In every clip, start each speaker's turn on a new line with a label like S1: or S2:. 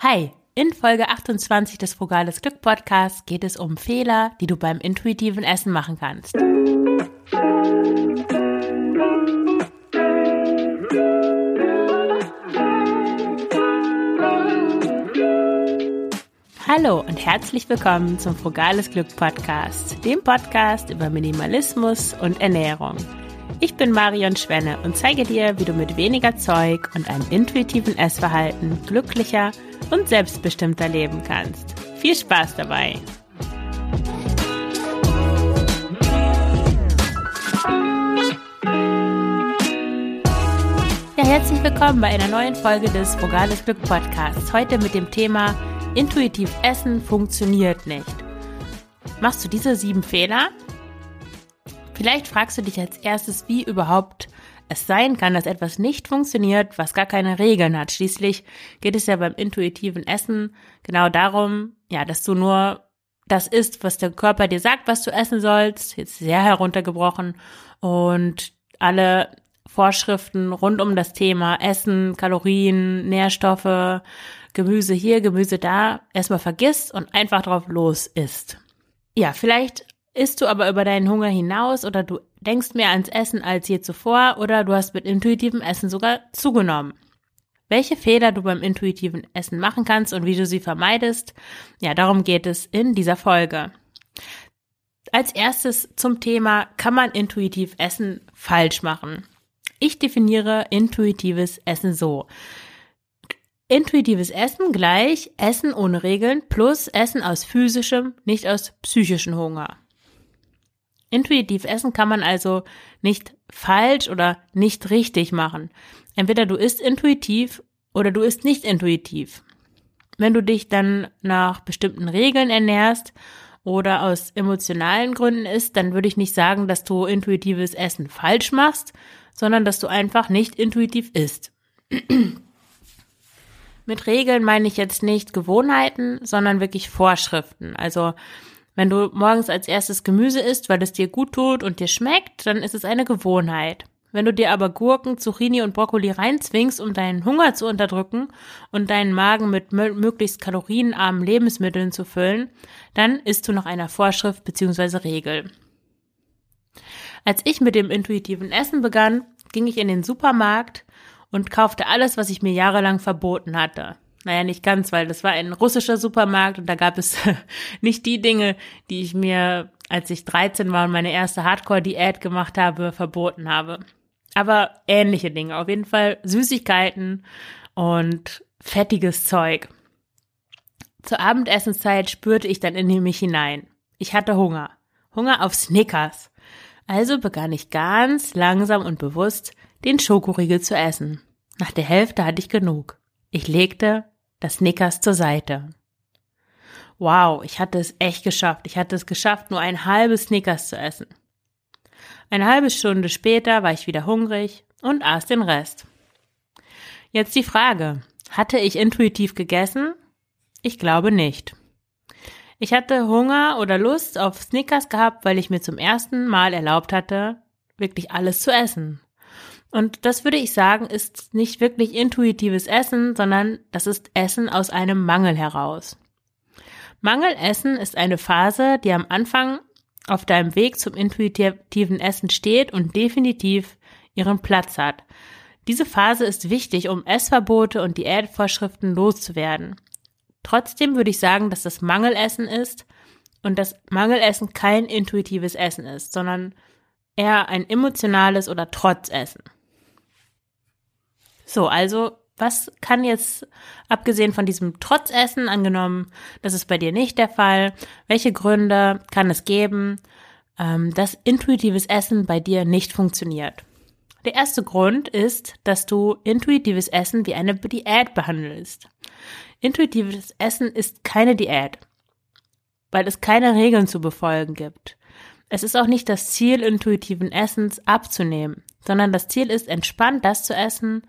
S1: Hi, in Folge 28 des Frugales Glück Podcasts geht es um Fehler, die du beim intuitiven Essen machen kannst. Hallo und herzlich willkommen zum Frugales Glück Podcast, dem Podcast über Minimalismus und Ernährung. Ich bin Marion Schwenne und zeige dir, wie du mit weniger Zeug und einem intuitiven Essverhalten glücklicher und selbstbestimmter leben kannst. Viel Spaß dabei! Ja, herzlich willkommen bei einer neuen Folge des Frugales Glück Podcasts. Heute mit dem Thema Intuitiv Essen funktioniert nicht. Machst du diese sieben Fehler? Vielleicht fragst du dich als erstes, wie überhaupt es sein kann, dass etwas nicht funktioniert, was gar keine Regeln hat. Schließlich geht es ja beim intuitiven Essen genau darum, ja, dass du nur das isst, was der Körper dir sagt, was du essen sollst, jetzt sehr heruntergebrochen und alle Vorschriften rund um das Thema Essen, Kalorien, Nährstoffe, Gemüse hier, Gemüse da, erstmal vergisst und einfach drauf los isst. Ja, vielleicht isst du aber über deinen Hunger hinaus oder du denkst mehr ans Essen als je zuvor oder du hast mit intuitivem Essen sogar zugenommen. Welche Fehler du beim intuitiven Essen machen kannst und wie du sie vermeidest, ja, darum geht es in dieser Folge. Als erstes zum Thema, kann man intuitiv Essen falsch machen? Ich definiere intuitives Essen so. Intuitives Essen gleich Essen ohne Regeln plus Essen aus physischem, nicht aus psychischem Hunger. Intuitiv essen kann man also nicht falsch oder nicht richtig machen. Entweder du isst intuitiv oder du isst nicht intuitiv. Wenn du dich dann nach bestimmten Regeln ernährst oder aus emotionalen Gründen isst, dann würde ich nicht sagen, dass du intuitives Essen falsch machst, sondern dass du einfach nicht intuitiv isst. Mit Regeln meine ich jetzt nicht Gewohnheiten, sondern wirklich Vorschriften. Also wenn du morgens als erstes Gemüse isst, weil es dir gut tut und dir schmeckt, dann ist es eine Gewohnheit. Wenn du dir aber Gurken, Zucchini und Brokkoli reinzwingst, um deinen Hunger zu unterdrücken und deinen Magen mit möglichst kalorienarmen Lebensmitteln zu füllen, dann isst du nach einer Vorschrift bzw. Regel. Als ich mit dem intuitiven Essen begann, ging ich in den Supermarkt und kaufte alles, was ich mir jahrelang verboten hatte. Naja, nicht ganz, weil das war ein russischer Supermarkt und da gab es nicht die Dinge, die ich mir, als ich 13 war und meine erste Hardcore-Diät gemacht habe, verboten habe. Aber ähnliche Dinge. Auf jeden Fall Süßigkeiten und fettiges Zeug. Zur Abendessenszeit spürte ich dann in mich hinein. Ich hatte Hunger. Hunger auf Snickers. Also begann ich ganz langsam und bewusst, den Schokoriegel zu essen. Nach der Hälfte hatte ich genug. Ich legte das Snickers zur Seite. Wow, ich hatte es echt geschafft. Ich hatte es geschafft, nur ein halbes Snickers zu essen. Eine halbe Stunde später war ich wieder hungrig und aß den Rest. Jetzt die Frage, hatte ich intuitiv gegessen? Ich glaube nicht. Ich hatte Hunger oder Lust auf Snickers gehabt, weil ich mir zum ersten Mal erlaubt hatte, wirklich alles zu essen. Und das würde ich sagen, ist nicht wirklich intuitives Essen, sondern das ist Essen aus einem Mangel heraus. Mangelessen ist eine Phase, die am Anfang auf deinem Weg zum intuitiven Essen steht und definitiv ihren Platz hat. Diese Phase ist wichtig, um Essverbote und Diätvorschriften loszuwerden. Trotzdem würde ich sagen, dass das Mangelessen ist und das Mangelessen kein intuitives Essen ist, sondern eher ein emotionales oder Trotzessen. So, also was kann jetzt, abgesehen von diesem Trotzessen, angenommen, das ist bei dir nicht der Fall, welche Gründe kann es geben, ähm, dass intuitives Essen bei dir nicht funktioniert? Der erste Grund ist, dass du intuitives Essen wie eine Diät behandelst. Intuitives Essen ist keine Diät, weil es keine Regeln zu befolgen gibt. Es ist auch nicht das Ziel intuitiven Essens abzunehmen, sondern das Ziel ist entspannt das zu essen,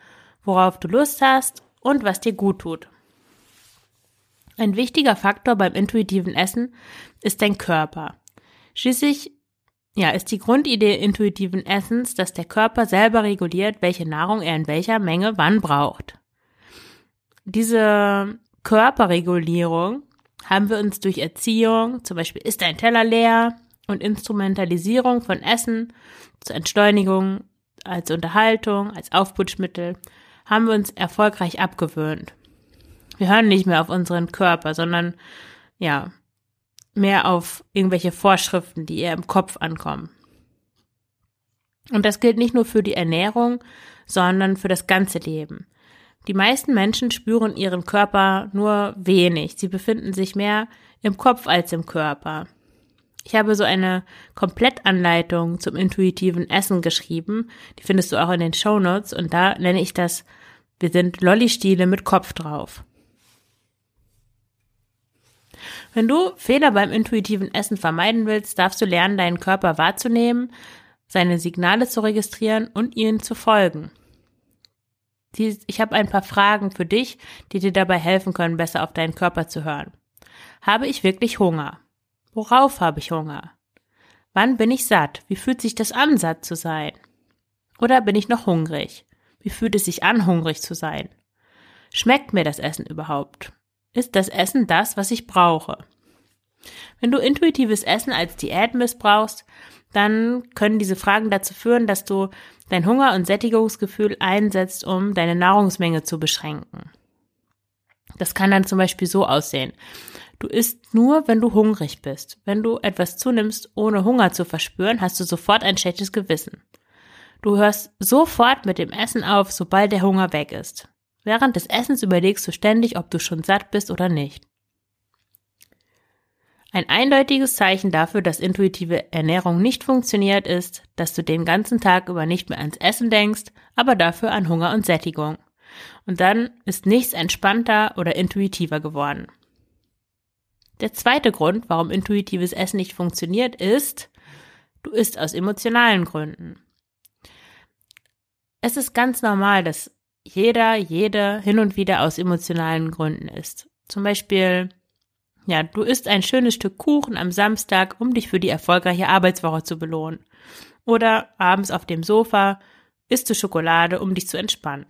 S1: worauf du Lust hast und was dir gut tut. Ein wichtiger Faktor beim intuitiven Essen ist dein Körper. Schließlich ja, ist die Grundidee intuitiven Essens, dass der Körper selber reguliert, welche Nahrung er in welcher Menge wann braucht. Diese Körperregulierung haben wir uns durch Erziehung, zum Beispiel ist ein Teller leer und Instrumentalisierung von Essen zur Entschleunigung, als Unterhaltung, als Aufputschmittel, haben wir uns erfolgreich abgewöhnt. Wir hören nicht mehr auf unseren Körper, sondern ja, mehr auf irgendwelche Vorschriften, die eher im Kopf ankommen. Und das gilt nicht nur für die Ernährung, sondern für das ganze Leben. Die meisten Menschen spüren ihren Körper nur wenig. Sie befinden sich mehr im Kopf als im Körper. Ich habe so eine Komplettanleitung zum intuitiven Essen geschrieben. Die findest du auch in den Show Notes und da nenne ich das, wir sind Lollistiele mit Kopf drauf. Wenn du Fehler beim intuitiven Essen vermeiden willst, darfst du lernen, deinen Körper wahrzunehmen, seine Signale zu registrieren und ihnen zu folgen. Ich habe ein paar Fragen für dich, die dir dabei helfen können, besser auf deinen Körper zu hören. Habe ich wirklich Hunger? Worauf habe ich Hunger? Wann bin ich satt? Wie fühlt sich das an, satt zu sein? Oder bin ich noch hungrig? Wie fühlt es sich an, hungrig zu sein? Schmeckt mir das Essen überhaupt? Ist das Essen das, was ich brauche? Wenn du intuitives Essen als Diät missbrauchst, dann können diese Fragen dazu führen, dass du dein Hunger- und Sättigungsgefühl einsetzt, um deine Nahrungsmenge zu beschränken. Das kann dann zum Beispiel so aussehen. Du isst nur, wenn du hungrig bist. Wenn du etwas zunimmst, ohne Hunger zu verspüren, hast du sofort ein schlechtes Gewissen. Du hörst sofort mit dem Essen auf, sobald der Hunger weg ist. Während des Essens überlegst du ständig, ob du schon satt bist oder nicht. Ein eindeutiges Zeichen dafür, dass intuitive Ernährung nicht funktioniert, ist, dass du den ganzen Tag über nicht mehr ans Essen denkst, aber dafür an Hunger und Sättigung. Und dann ist nichts entspannter oder intuitiver geworden. Der zweite Grund, warum intuitives Essen nicht funktioniert, ist, du isst aus emotionalen Gründen. Es ist ganz normal, dass jeder, jede hin und wieder aus emotionalen Gründen isst. Zum Beispiel, ja, du isst ein schönes Stück Kuchen am Samstag, um dich für die erfolgreiche Arbeitswoche zu belohnen. Oder abends auf dem Sofa isst du Schokolade, um dich zu entspannen.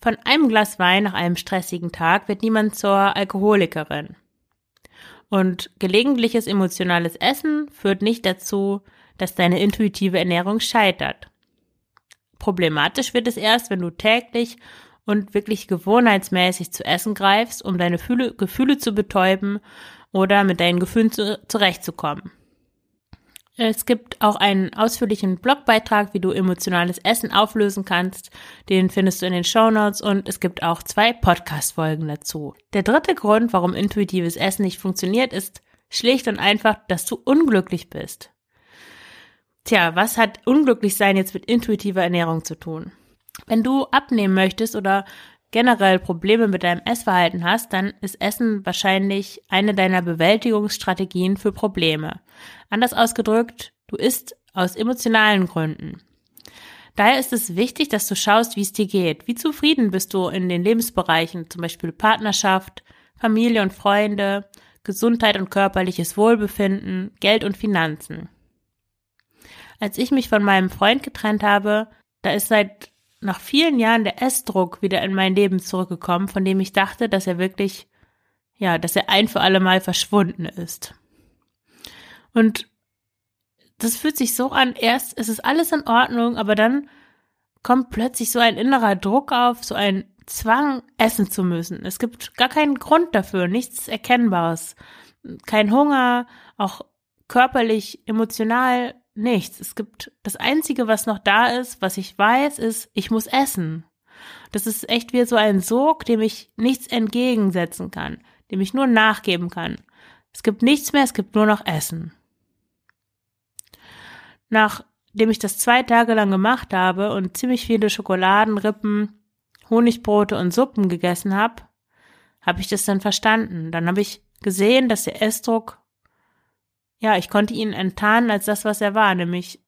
S1: Von einem Glas Wein nach einem stressigen Tag wird niemand zur Alkoholikerin. Und gelegentliches emotionales Essen führt nicht dazu, dass deine intuitive Ernährung scheitert. Problematisch wird es erst, wenn du täglich und wirklich gewohnheitsmäßig zu essen greifst, um deine Gefühle zu betäuben oder mit deinen Gefühlen zu, zurechtzukommen. Es gibt auch einen ausführlichen Blogbeitrag, wie du emotionales Essen auflösen kannst. Den findest du in den Show Notes und es gibt auch zwei Podcast-Folgen dazu. Der dritte Grund, warum intuitives Essen nicht funktioniert, ist schlicht und einfach, dass du unglücklich bist. Tja, was hat unglücklich sein jetzt mit intuitiver Ernährung zu tun? Wenn du abnehmen möchtest oder generell Probleme mit deinem Essverhalten hast, dann ist Essen wahrscheinlich eine deiner Bewältigungsstrategien für Probleme. Anders ausgedrückt, du isst aus emotionalen Gründen. Daher ist es wichtig, dass du schaust, wie es dir geht. Wie zufrieden bist du in den Lebensbereichen, zum Beispiel Partnerschaft, Familie und Freunde, Gesundheit und körperliches Wohlbefinden, Geld und Finanzen. Als ich mich von meinem Freund getrennt habe, da ist seit nach vielen Jahren der Essdruck wieder in mein Leben zurückgekommen, von dem ich dachte, dass er wirklich, ja, dass er ein für alle Mal verschwunden ist. Und das fühlt sich so an, erst ist es alles in Ordnung, aber dann kommt plötzlich so ein innerer Druck auf, so ein Zwang, essen zu müssen. Es gibt gar keinen Grund dafür, nichts Erkennbares. Kein Hunger, auch körperlich, emotional nichts. Es gibt das Einzige, was noch da ist, was ich weiß, ist, ich muss essen. Das ist echt wie so ein Sog, dem ich nichts entgegensetzen kann, dem ich nur nachgeben kann. Es gibt nichts mehr, es gibt nur noch Essen. Nachdem ich das zwei Tage lang gemacht habe und ziemlich viele Schokoladen, Rippen, Honigbrote und Suppen gegessen habe, habe ich das dann verstanden. Dann habe ich gesehen, dass der Essdruck ja, ich konnte ihn enttarnen als das, was er war, nämlich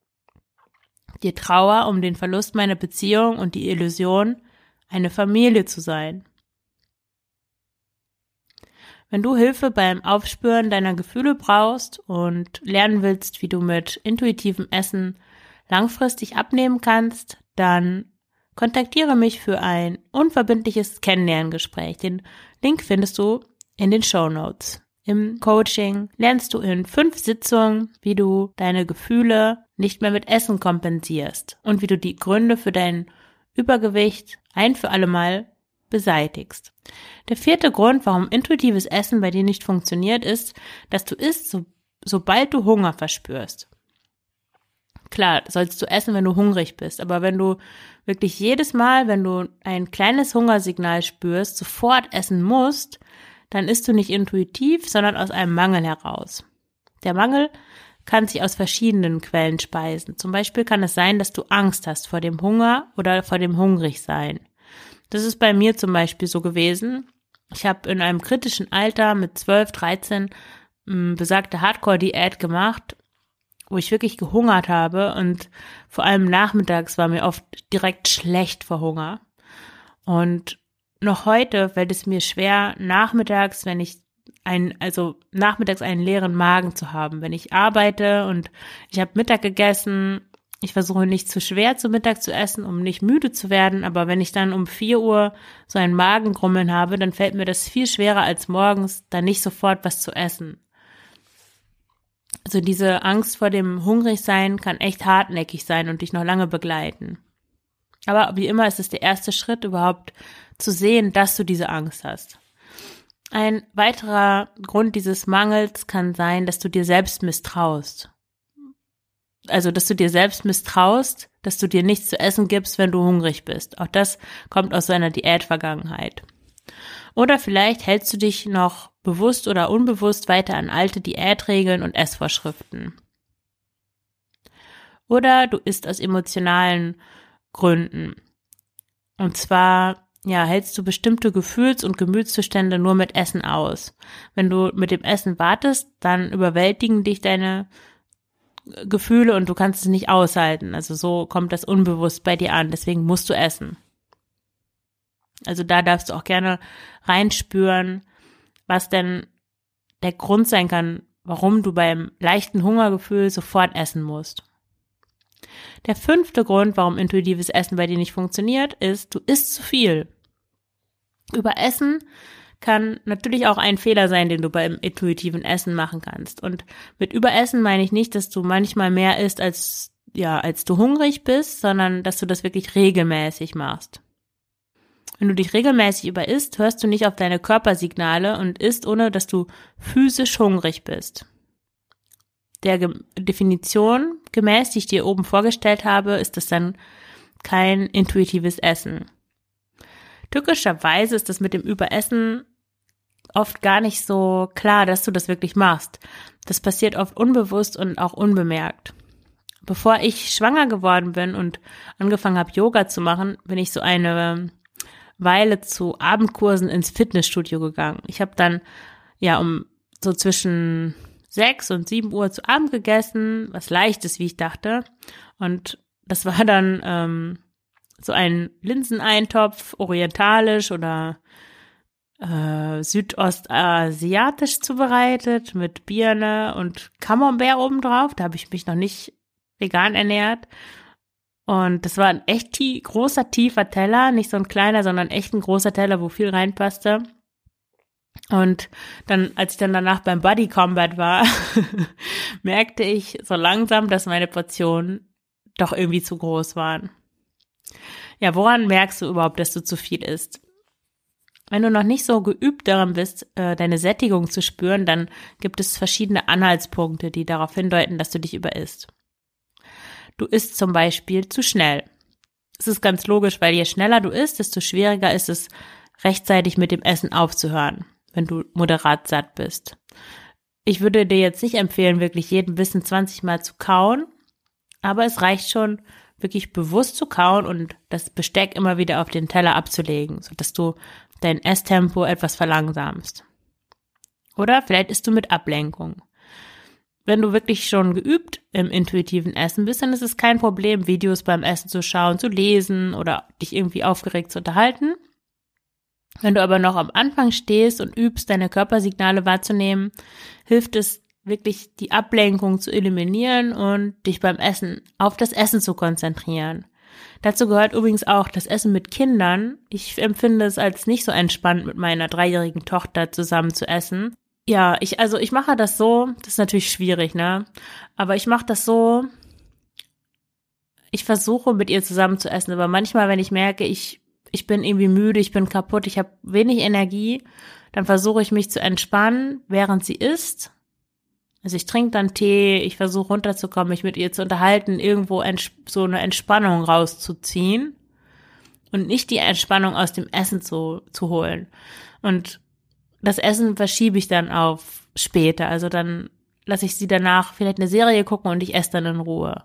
S1: die Trauer um den Verlust meiner Beziehung und die Illusion, eine Familie zu sein. Wenn du Hilfe beim Aufspüren deiner Gefühle brauchst und lernen willst, wie du mit intuitivem Essen langfristig abnehmen kannst, dann kontaktiere mich für ein unverbindliches Kennenlerngespräch. Den Link findest du in den Show Notes. Im Coaching lernst du in fünf Sitzungen, wie du deine Gefühle nicht mehr mit Essen kompensierst und wie du die Gründe für dein Übergewicht ein für alle Mal beseitigst. Der vierte Grund, warum intuitives Essen bei dir nicht funktioniert, ist, dass du isst, so, sobald du Hunger verspürst. Klar, sollst du essen, wenn du hungrig bist, aber wenn du wirklich jedes Mal, wenn du ein kleines Hungersignal spürst, sofort essen musst, dann isst du nicht intuitiv, sondern aus einem Mangel heraus. Der Mangel kann sich aus verschiedenen Quellen speisen. Zum Beispiel kann es sein, dass du Angst hast vor dem Hunger oder vor dem Hungrigsein. Das ist bei mir zum Beispiel so gewesen. Ich habe in einem kritischen Alter mit 12, 13 m, besagte Hardcore-Diät gemacht, wo ich wirklich gehungert habe und vor allem nachmittags war mir oft direkt schlecht vor Hunger. Und noch heute fällt es mir schwer, nachmittags, wenn ich ein, also nachmittags einen leeren Magen zu haben. Wenn ich arbeite und ich habe Mittag gegessen, ich versuche nicht zu schwer zu Mittag zu essen, um nicht müde zu werden, aber wenn ich dann um vier Uhr so ein Magengrummeln habe, dann fällt mir das viel schwerer als morgens, da nicht sofort was zu essen. Also diese Angst vor dem Hungrigsein kann echt hartnäckig sein und dich noch lange begleiten. Aber wie immer ist es der erste Schritt überhaupt zu sehen, dass du diese Angst hast. Ein weiterer Grund dieses Mangels kann sein, dass du dir selbst misstraust. Also, dass du dir selbst misstraust, dass du dir nichts zu essen gibst, wenn du hungrig bist. Auch das kommt aus seiner Diätvergangenheit. Oder vielleicht hältst du dich noch bewusst oder unbewusst weiter an alte Diätregeln und Essvorschriften. Oder du isst aus emotionalen Gründen. Und zwar ja, hältst du bestimmte Gefühls- und Gemütszustände nur mit Essen aus. Wenn du mit dem Essen wartest, dann überwältigen dich deine Gefühle und du kannst es nicht aushalten. Also so kommt das unbewusst bei dir an. Deswegen musst du essen. Also da darfst du auch gerne reinspüren, was denn der Grund sein kann, warum du beim leichten Hungergefühl sofort essen musst. Der fünfte Grund, warum intuitives Essen bei dir nicht funktioniert, ist, du isst zu viel. Über Essen kann natürlich auch ein Fehler sein, den du beim intuitiven Essen machen kannst. Und mit Überessen meine ich nicht, dass du manchmal mehr isst, als, ja, als du hungrig bist, sondern dass du das wirklich regelmäßig machst. Wenn du dich regelmäßig überisst, hörst du nicht auf deine Körpersignale und isst, ohne dass du physisch hungrig bist. Der Ge Definition gemäß, die ich dir oben vorgestellt habe, ist das dann kein intuitives Essen. Tückischerweise ist das mit dem Überessen oft gar nicht so klar, dass du das wirklich machst. Das passiert oft unbewusst und auch unbemerkt. Bevor ich schwanger geworden bin und angefangen habe, Yoga zu machen, bin ich so eine Weile zu Abendkursen ins Fitnessstudio gegangen. Ich habe dann ja um so zwischen sechs und sieben Uhr zu Abend gegessen, was leichtes, wie ich dachte. Und das war dann ähm, so ein Linseneintopf, orientalisch oder äh, südostasiatisch zubereitet mit Birne und Camembert obendrauf. Da habe ich mich noch nicht vegan ernährt. Und das war ein echt tie großer, tiefer Teller, nicht so ein kleiner, sondern echt ein großer Teller, wo viel reinpasste. Und dann, als ich dann danach beim Body Combat war, merkte ich so langsam, dass meine Portionen doch irgendwie zu groß waren. Ja, woran merkst du überhaupt, dass du zu viel isst? Wenn du noch nicht so geübt daran bist, äh, deine Sättigung zu spüren, dann gibt es verschiedene Anhaltspunkte, die darauf hindeuten, dass du dich überisst. Du isst zum Beispiel zu schnell. Es ist ganz logisch, weil je schneller du isst, desto schwieriger ist es, rechtzeitig mit dem Essen aufzuhören, wenn du moderat satt bist. Ich würde dir jetzt nicht empfehlen, wirklich jeden Bissen 20 Mal zu kauen, aber es reicht schon, wirklich bewusst zu kauen und das Besteck immer wieder auf den Teller abzulegen, sodass du dein Esstempo etwas verlangsamst. Oder vielleicht isst du mit Ablenkung. Wenn du wirklich schon geübt im intuitiven Essen bist, dann ist es kein Problem, Videos beim Essen zu schauen, zu lesen oder dich irgendwie aufgeregt zu unterhalten. Wenn du aber noch am Anfang stehst und übst, deine Körpersignale wahrzunehmen, hilft es wirklich die Ablenkung zu eliminieren und dich beim Essen auf das Essen zu konzentrieren. Dazu gehört übrigens auch das Essen mit Kindern. Ich empfinde es als nicht so entspannt, mit meiner dreijährigen Tochter zusammen zu essen. Ja, ich, also ich mache das so, das ist natürlich schwierig, ne? Aber ich mache das so, ich versuche mit ihr zusammen zu essen, aber manchmal, wenn ich merke, ich, ich bin irgendwie müde, ich bin kaputt, ich habe wenig Energie, dann versuche ich mich zu entspannen, während sie isst. Also ich trinke dann Tee, ich versuche runterzukommen, mich mit ihr zu unterhalten, irgendwo so eine Entspannung rauszuziehen und nicht die Entspannung aus dem Essen zu, zu holen. Und das Essen verschiebe ich dann auf später. Also dann lasse ich sie danach vielleicht eine Serie gucken und ich esse dann in Ruhe.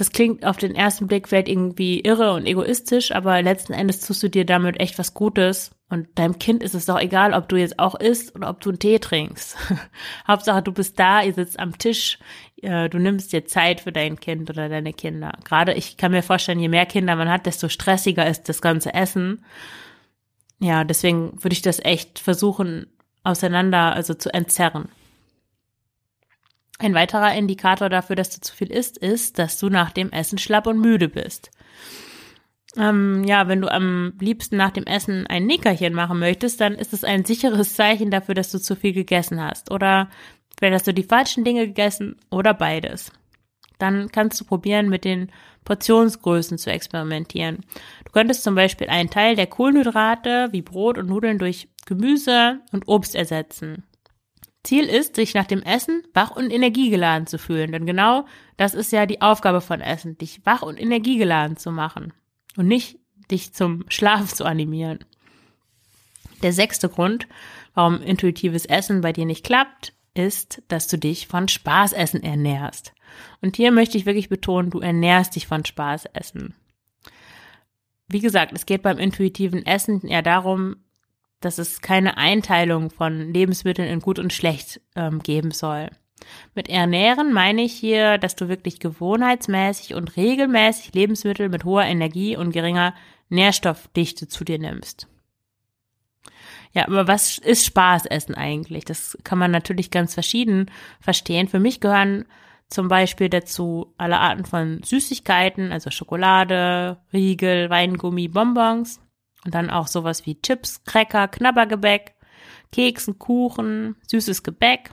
S1: Das klingt auf den ersten Blick vielleicht irgendwie irre und egoistisch, aber letzten Endes tust du dir damit echt was Gutes. Und deinem Kind ist es doch egal, ob du jetzt auch isst oder ob du einen Tee trinkst. Hauptsache, du bist da, ihr sitzt am Tisch, äh, du nimmst dir Zeit für dein Kind oder deine Kinder. Gerade ich kann mir vorstellen, je mehr Kinder man hat, desto stressiger ist das ganze Essen ja, deswegen würde ich das echt versuchen, auseinander, also zu entzerren. Ein weiterer Indikator dafür, dass du zu viel isst, ist, dass du nach dem Essen schlapp und müde bist. Ähm, ja, wenn du am liebsten nach dem Essen ein Nickerchen machen möchtest, dann ist es ein sicheres Zeichen dafür, dass du zu viel gegessen hast. Oder vielleicht hast du die falschen Dinge gegessen oder beides. Dann kannst du probieren, mit den Portionsgrößen zu experimentieren. Du könntest zum Beispiel einen Teil der Kohlenhydrate wie Brot und Nudeln durch Gemüse und Obst ersetzen. Ziel ist, sich nach dem Essen wach und energiegeladen zu fühlen. Denn genau das ist ja die Aufgabe von Essen, dich wach und energiegeladen zu machen und nicht dich zum Schlaf zu animieren. Der sechste Grund, warum intuitives Essen bei dir nicht klappt, ist, dass du dich von Spaßessen ernährst. Und hier möchte ich wirklich betonen, du ernährst dich von Spaßessen. Wie gesagt, es geht beim intuitiven Essen eher darum, dass es keine Einteilung von Lebensmitteln in gut und schlecht ähm, geben soll. Mit ernähren meine ich hier, dass du wirklich gewohnheitsmäßig und regelmäßig Lebensmittel mit hoher Energie und geringer Nährstoffdichte zu dir nimmst. Ja, aber was ist Spaßessen eigentlich? Das kann man natürlich ganz verschieden verstehen. Für mich gehören zum Beispiel dazu alle Arten von Süßigkeiten, also Schokolade, Riegel, Weingummi, Bonbons und dann auch sowas wie Chips, Cracker, Knabbergebäck, Keksen, Kuchen, süßes Gebäck,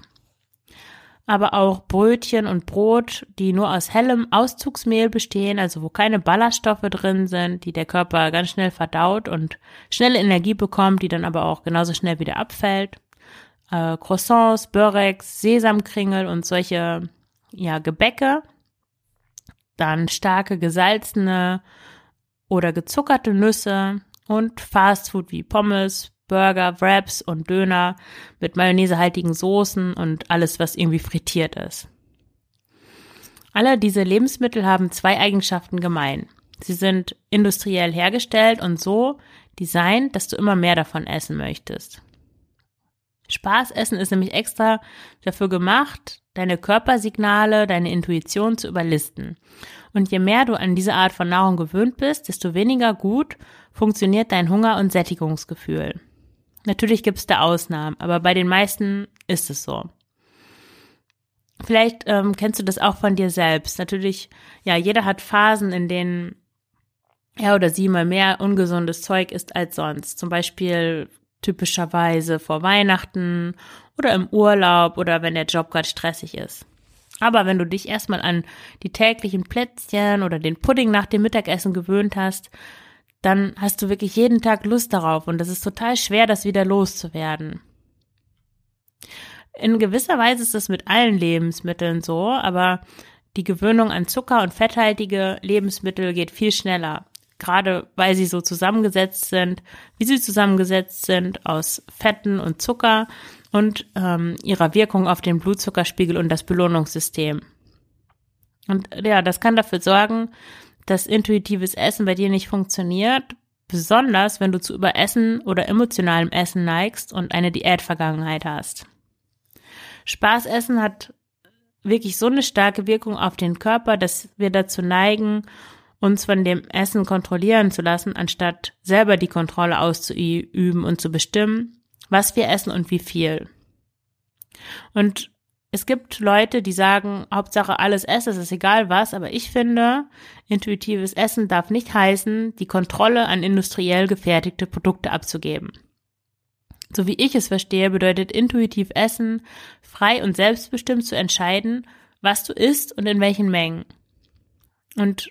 S1: aber auch Brötchen und Brot, die nur aus hellem Auszugsmehl bestehen, also wo keine Ballaststoffe drin sind, die der Körper ganz schnell verdaut und schnelle Energie bekommt, die dann aber auch genauso schnell wieder abfällt. Äh, Croissants, Börex, Sesamkringel und solche ja, Gebäcke, dann starke gesalzene oder gezuckerte Nüsse und Fastfood wie Pommes, Burger, Wraps und Döner mit mayonnaisehaltigen Soßen und alles, was irgendwie frittiert ist. Alle diese Lebensmittel haben zwei Eigenschaften gemein. Sie sind industriell hergestellt und so designt, dass du immer mehr davon essen möchtest. Spaßessen ist nämlich extra dafür gemacht, deine Körpersignale, deine Intuition zu überlisten. Und je mehr du an diese Art von Nahrung gewöhnt bist, desto weniger gut funktioniert dein Hunger- und Sättigungsgefühl. Natürlich gibt es da Ausnahmen, aber bei den meisten ist es so. Vielleicht ähm, kennst du das auch von dir selbst. Natürlich, ja, jeder hat Phasen, in denen er oder sie mal mehr ungesundes Zeug isst als sonst. Zum Beispiel typischerweise vor Weihnachten oder im Urlaub oder wenn der Job gerade stressig ist. Aber wenn du dich erstmal an die täglichen Plätzchen oder den Pudding nach dem Mittagessen gewöhnt hast, dann hast du wirklich jeden Tag Lust darauf und es ist total schwer, das wieder loszuwerden. In gewisser Weise ist es mit allen Lebensmitteln so, aber die Gewöhnung an Zucker und fetthaltige Lebensmittel geht viel schneller gerade weil sie so zusammengesetzt sind, wie sie zusammengesetzt sind aus Fetten und Zucker und ähm, ihrer Wirkung auf den Blutzuckerspiegel und das Belohnungssystem. Und ja, das kann dafür sorgen, dass intuitives Essen bei dir nicht funktioniert, besonders wenn du zu Überessen oder emotionalem Essen neigst und eine Diätvergangenheit hast. Spaßessen hat wirklich so eine starke Wirkung auf den Körper, dass wir dazu neigen, uns von dem Essen kontrollieren zu lassen, anstatt selber die Kontrolle auszuüben und zu bestimmen, was wir essen und wie viel. Und es gibt Leute, die sagen, Hauptsache alles essen, es ist egal was, aber ich finde, intuitives Essen darf nicht heißen, die Kontrolle an industriell gefertigte Produkte abzugeben. So wie ich es verstehe, bedeutet intuitiv Essen, frei und selbstbestimmt zu entscheiden, was du isst und in welchen Mengen. Und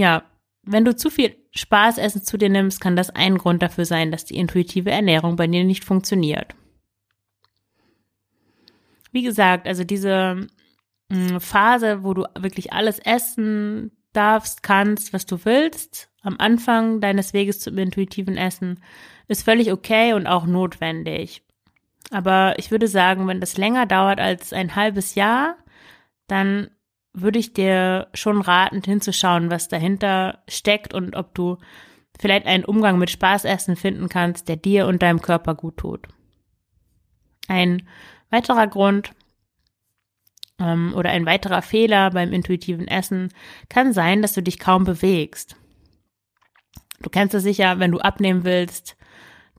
S1: ja, wenn du zu viel Spaßessen zu dir nimmst, kann das ein Grund dafür sein, dass die intuitive Ernährung bei dir nicht funktioniert wie gesagt, also diese mh, mm, Phase, wo du wirklich alles essen darfst, kannst, was du willst, am Anfang deines Weges zum intuitiven Essen, ist völlig okay und auch notwendig. Aber ich würde sagen, wenn das länger dauert als ein halbes Jahr, dann würde ich dir schon raten, hinzuschauen, was dahinter steckt und ob du vielleicht einen Umgang mit Spaßessen finden kannst, der dir und deinem Körper gut tut. Ein Weiterer Grund ähm, oder ein weiterer Fehler beim intuitiven Essen kann sein, dass du dich kaum bewegst. Du kennst es sicher, wenn du abnehmen willst,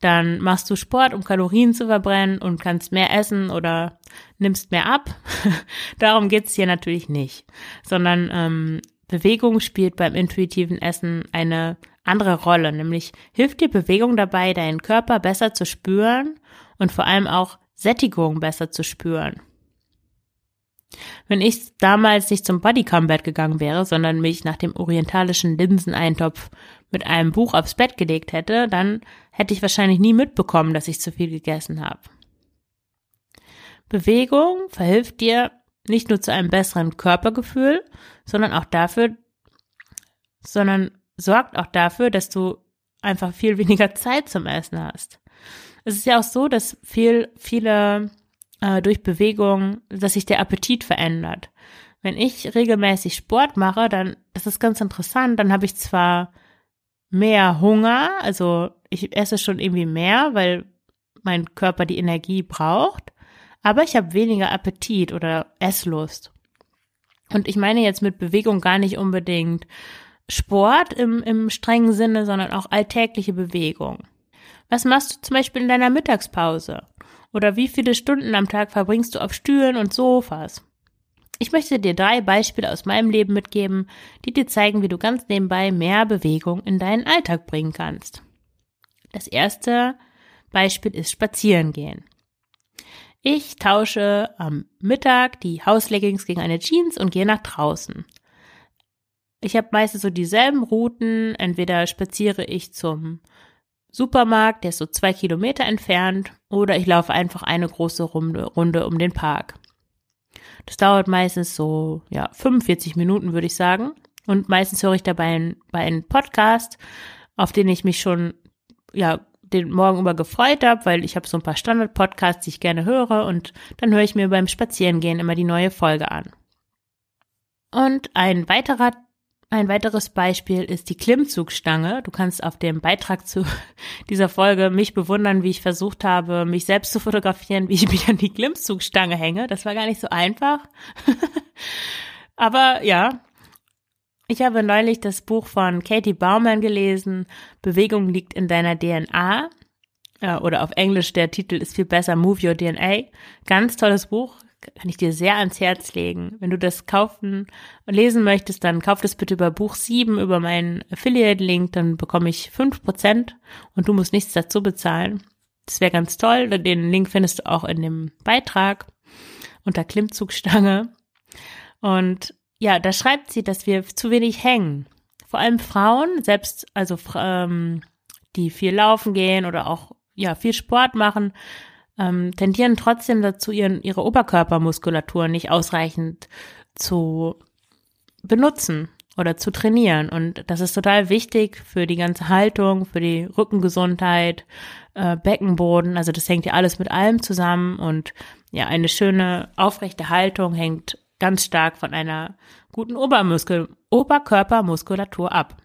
S1: dann machst du Sport, um Kalorien zu verbrennen und kannst mehr essen oder nimmst mehr ab. Darum geht's hier natürlich nicht, sondern ähm, Bewegung spielt beim intuitiven Essen eine andere Rolle, nämlich hilft dir Bewegung dabei, deinen Körper besser zu spüren und vor allem auch Sättigung besser zu spüren. Wenn ich damals nicht zum Body Combat gegangen wäre, sondern mich nach dem orientalischen Linseneintopf mit einem Buch aufs Bett gelegt hätte, dann hätte ich wahrscheinlich nie mitbekommen, dass ich zu viel gegessen habe. Bewegung verhilft dir nicht nur zu einem besseren Körpergefühl, sondern auch dafür, sondern sorgt auch dafür, dass du einfach viel weniger Zeit zum Essen hast. Es ist ja auch so, dass viel, viele äh, durch Bewegung, dass sich der Appetit verändert. Wenn ich regelmäßig Sport mache, dann, das ist ganz interessant, dann habe ich zwar mehr Hunger, also ich esse schon irgendwie mehr, weil mein Körper die Energie braucht, aber ich habe weniger Appetit oder Esslust. Und ich meine jetzt mit Bewegung gar nicht unbedingt Sport im, im strengen Sinne, sondern auch alltägliche Bewegung. Was machst du zum Beispiel in deiner Mittagspause? Oder wie viele Stunden am Tag verbringst du auf Stühlen und Sofas? Ich möchte dir drei Beispiele aus meinem Leben mitgeben, die dir zeigen, wie du ganz nebenbei mehr Bewegung in deinen Alltag bringen kannst. Das erste Beispiel ist Spazierengehen. Ich tausche am Mittag die Hausleggings gegen eine Jeans und gehe nach draußen. Ich habe meistens so dieselben Routen. Entweder spaziere ich zum Supermarkt, der ist so zwei Kilometer entfernt, oder ich laufe einfach eine große Runde, Runde um den Park. Das dauert meistens so, ja, 45 Minuten, würde ich sagen. Und meistens höre ich dabei einen, bei einem Podcast, auf den ich mich schon, ja, den Morgen über gefreut habe, weil ich habe so ein paar Standard-Podcasts, die ich gerne höre und dann höre ich mir beim Spazierengehen immer die neue Folge an. Und ein weiterer ein weiteres Beispiel ist die Klimmzugstange. Du kannst auf dem Beitrag zu dieser Folge mich bewundern, wie ich versucht habe, mich selbst zu fotografieren, wie ich mich an die Klimmzugstange hänge. Das war gar nicht so einfach. Aber ja, ich habe neulich das Buch von Katie Baumann gelesen, Bewegung liegt in deiner DNA. Oder auf Englisch der Titel ist viel besser, Move Your DNA. Ganz tolles Buch, kann ich dir sehr ans Herz legen. Wenn du das kaufen und lesen möchtest, dann kauf das bitte über Buch 7, über meinen Affiliate-Link, dann bekomme ich fünf Prozent und du musst nichts dazu bezahlen. Das wäre ganz toll. Den Link findest du auch in dem Beitrag unter Klimmzugstange. Und ja, da schreibt sie, dass wir zu wenig hängen. Vor allem Frauen, selbst also ähm, die viel laufen gehen oder auch ja viel Sport machen, ähm, tendieren trotzdem dazu, ihren, ihre Oberkörpermuskulatur nicht ausreichend zu benutzen oder zu trainieren. Und das ist total wichtig für die ganze Haltung, für die Rückengesundheit, äh, Beckenboden. Also das hängt ja alles mit allem zusammen. Und ja, eine schöne, aufrechte Haltung hängt ganz stark von einer guten Obermuskel Oberkörpermuskulatur ab.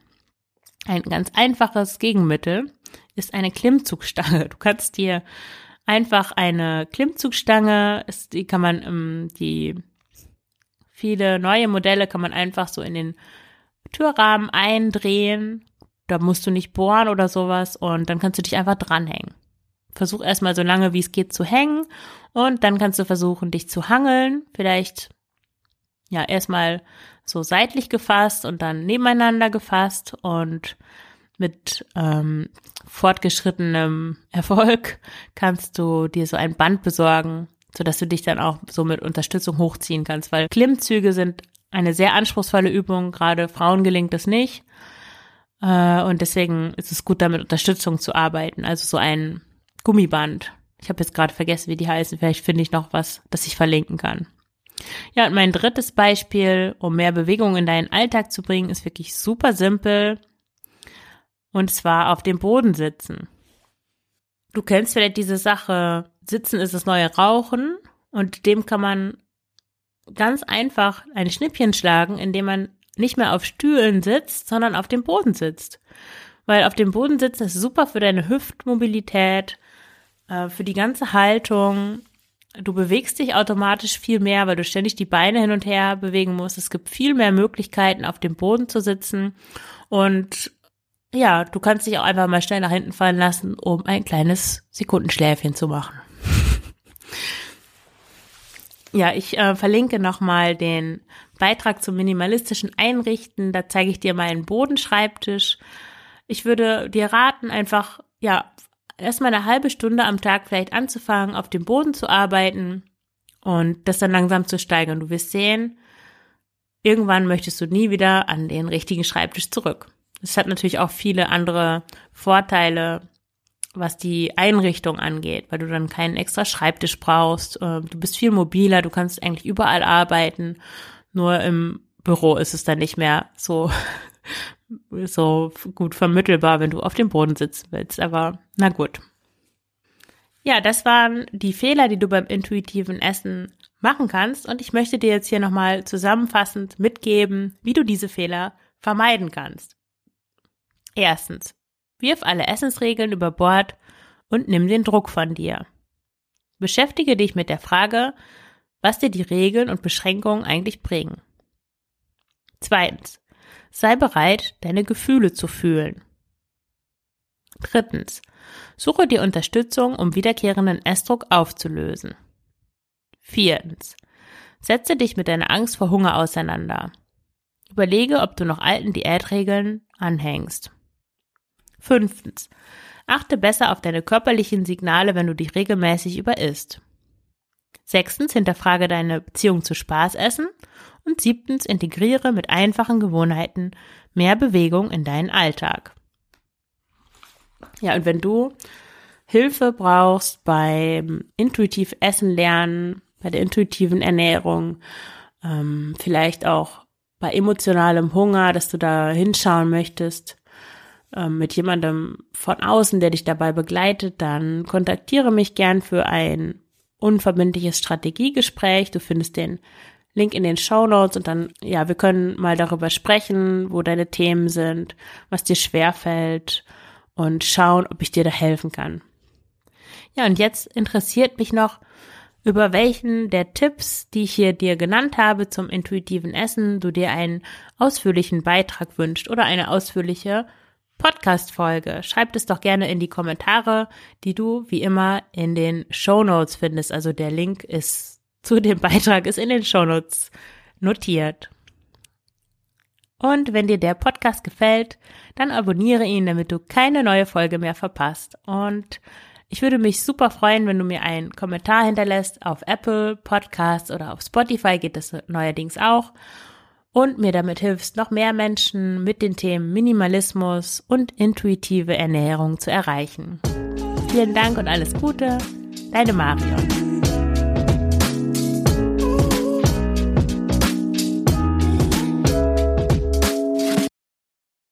S1: Ein ganz einfaches Gegenmittel ist eine Klimmzugstange. Du kannst dir einfach eine Klimmzugstange. Ist, die kann man, ähm, die viele neue Modelle kann man einfach so in den Türrahmen eindrehen. Da musst du nicht bohren oder sowas und dann kannst du dich einfach dranhängen. versuch erstmal so lange wie es geht zu hängen und dann kannst du versuchen, dich zu hangeln. Vielleicht ja erstmal so seitlich gefasst und dann nebeneinander gefasst und mit ähm, fortgeschrittenem Erfolg kannst du dir so ein Band besorgen, so dass du dich dann auch so mit Unterstützung hochziehen kannst, weil Klimmzüge sind eine sehr anspruchsvolle Übung, gerade Frauen gelingt es nicht. Äh, und deswegen ist es gut, damit Unterstützung zu arbeiten. Also so ein Gummiband. Ich habe jetzt gerade vergessen, wie die heißen. Vielleicht finde ich noch was, das ich verlinken kann. Ja, und mein drittes Beispiel, um mehr Bewegung in deinen Alltag zu bringen, ist wirklich super simpel. Und zwar auf dem Boden sitzen. Du kennst vielleicht diese Sache, Sitzen ist das neue Rauchen und dem kann man ganz einfach ein Schnippchen schlagen, indem man nicht mehr auf Stühlen sitzt, sondern auf dem Boden sitzt. Weil auf dem Boden sitzen ist super für deine Hüftmobilität, äh, für die ganze Haltung. Du bewegst dich automatisch viel mehr, weil du ständig die Beine hin und her bewegen musst. Es gibt viel mehr Möglichkeiten, auf dem Boden zu sitzen. Und ja, du kannst dich auch einfach mal schnell nach hinten fallen lassen, um ein kleines Sekundenschläfchen zu machen. Ja, ich äh, verlinke nochmal den Beitrag zum minimalistischen Einrichten. Da zeige ich dir meinen Bodenschreibtisch. Ich würde dir raten, einfach, ja, erstmal eine halbe Stunde am Tag vielleicht anzufangen, auf dem Boden zu arbeiten und das dann langsam zu steigern. Du wirst sehen, irgendwann möchtest du nie wieder an den richtigen Schreibtisch zurück. Es hat natürlich auch viele andere Vorteile, was die Einrichtung angeht, weil du dann keinen extra Schreibtisch brauchst. Ähm, du bist viel mobiler, du kannst eigentlich überall arbeiten. Nur im Büro ist es dann nicht mehr so, so gut vermittelbar, wenn du auf dem Boden sitzen willst. Aber na gut. Ja, das waren die Fehler, die du beim intuitiven Essen machen kannst. Und ich möchte dir jetzt hier nochmal zusammenfassend mitgeben, wie du diese Fehler vermeiden kannst. Erstens, Wirf alle Essensregeln über Bord und nimm den Druck von dir. Beschäftige dich mit der Frage, was dir die Regeln und Beschränkungen eigentlich bringen. Zweitens. Sei bereit, deine Gefühle zu fühlen. Drittens. Suche dir Unterstützung, um wiederkehrenden Essdruck aufzulösen. Viertens. Setze dich mit deiner Angst vor Hunger auseinander. Überlege, ob du noch alten Diätregeln anhängst. Fünftens. Achte besser auf deine körperlichen Signale, wenn du dich regelmäßig überisst. Sechstens, hinterfrage deine Beziehung zu Spaßessen. Und siebtens, integriere mit einfachen Gewohnheiten mehr Bewegung in deinen Alltag. Ja, und wenn du Hilfe brauchst beim intuitiv Essen lernen, bei der intuitiven Ernährung, ähm, vielleicht auch bei emotionalem Hunger, dass du da hinschauen möchtest, mit jemandem von außen, der dich dabei begleitet, dann kontaktiere mich gern für ein unverbindliches Strategiegespräch. Du findest den Link in den Show Notes und dann, ja, wir können mal darüber sprechen, wo deine Themen sind, was dir schwerfällt und schauen, ob ich dir da helfen kann. Ja, und jetzt interessiert mich noch, über welchen der Tipps, die ich hier dir genannt habe zum intuitiven Essen, du dir einen ausführlichen Beitrag wünscht oder eine ausführliche Podcast-Folge. Schreibt es doch gerne in die Kommentare, die du wie immer in den Show Notes findest. Also der Link ist zu dem Beitrag ist in den Show Notes notiert. Und wenn dir der Podcast gefällt, dann abonniere ihn, damit du keine neue Folge mehr verpasst. Und ich würde mich super freuen, wenn du mir einen Kommentar hinterlässt auf Apple Podcasts oder auf Spotify geht das neuerdings auch und mir damit hilfst, noch mehr Menschen mit den Themen Minimalismus und intuitive Ernährung zu erreichen. Vielen Dank und alles Gute, deine Marion.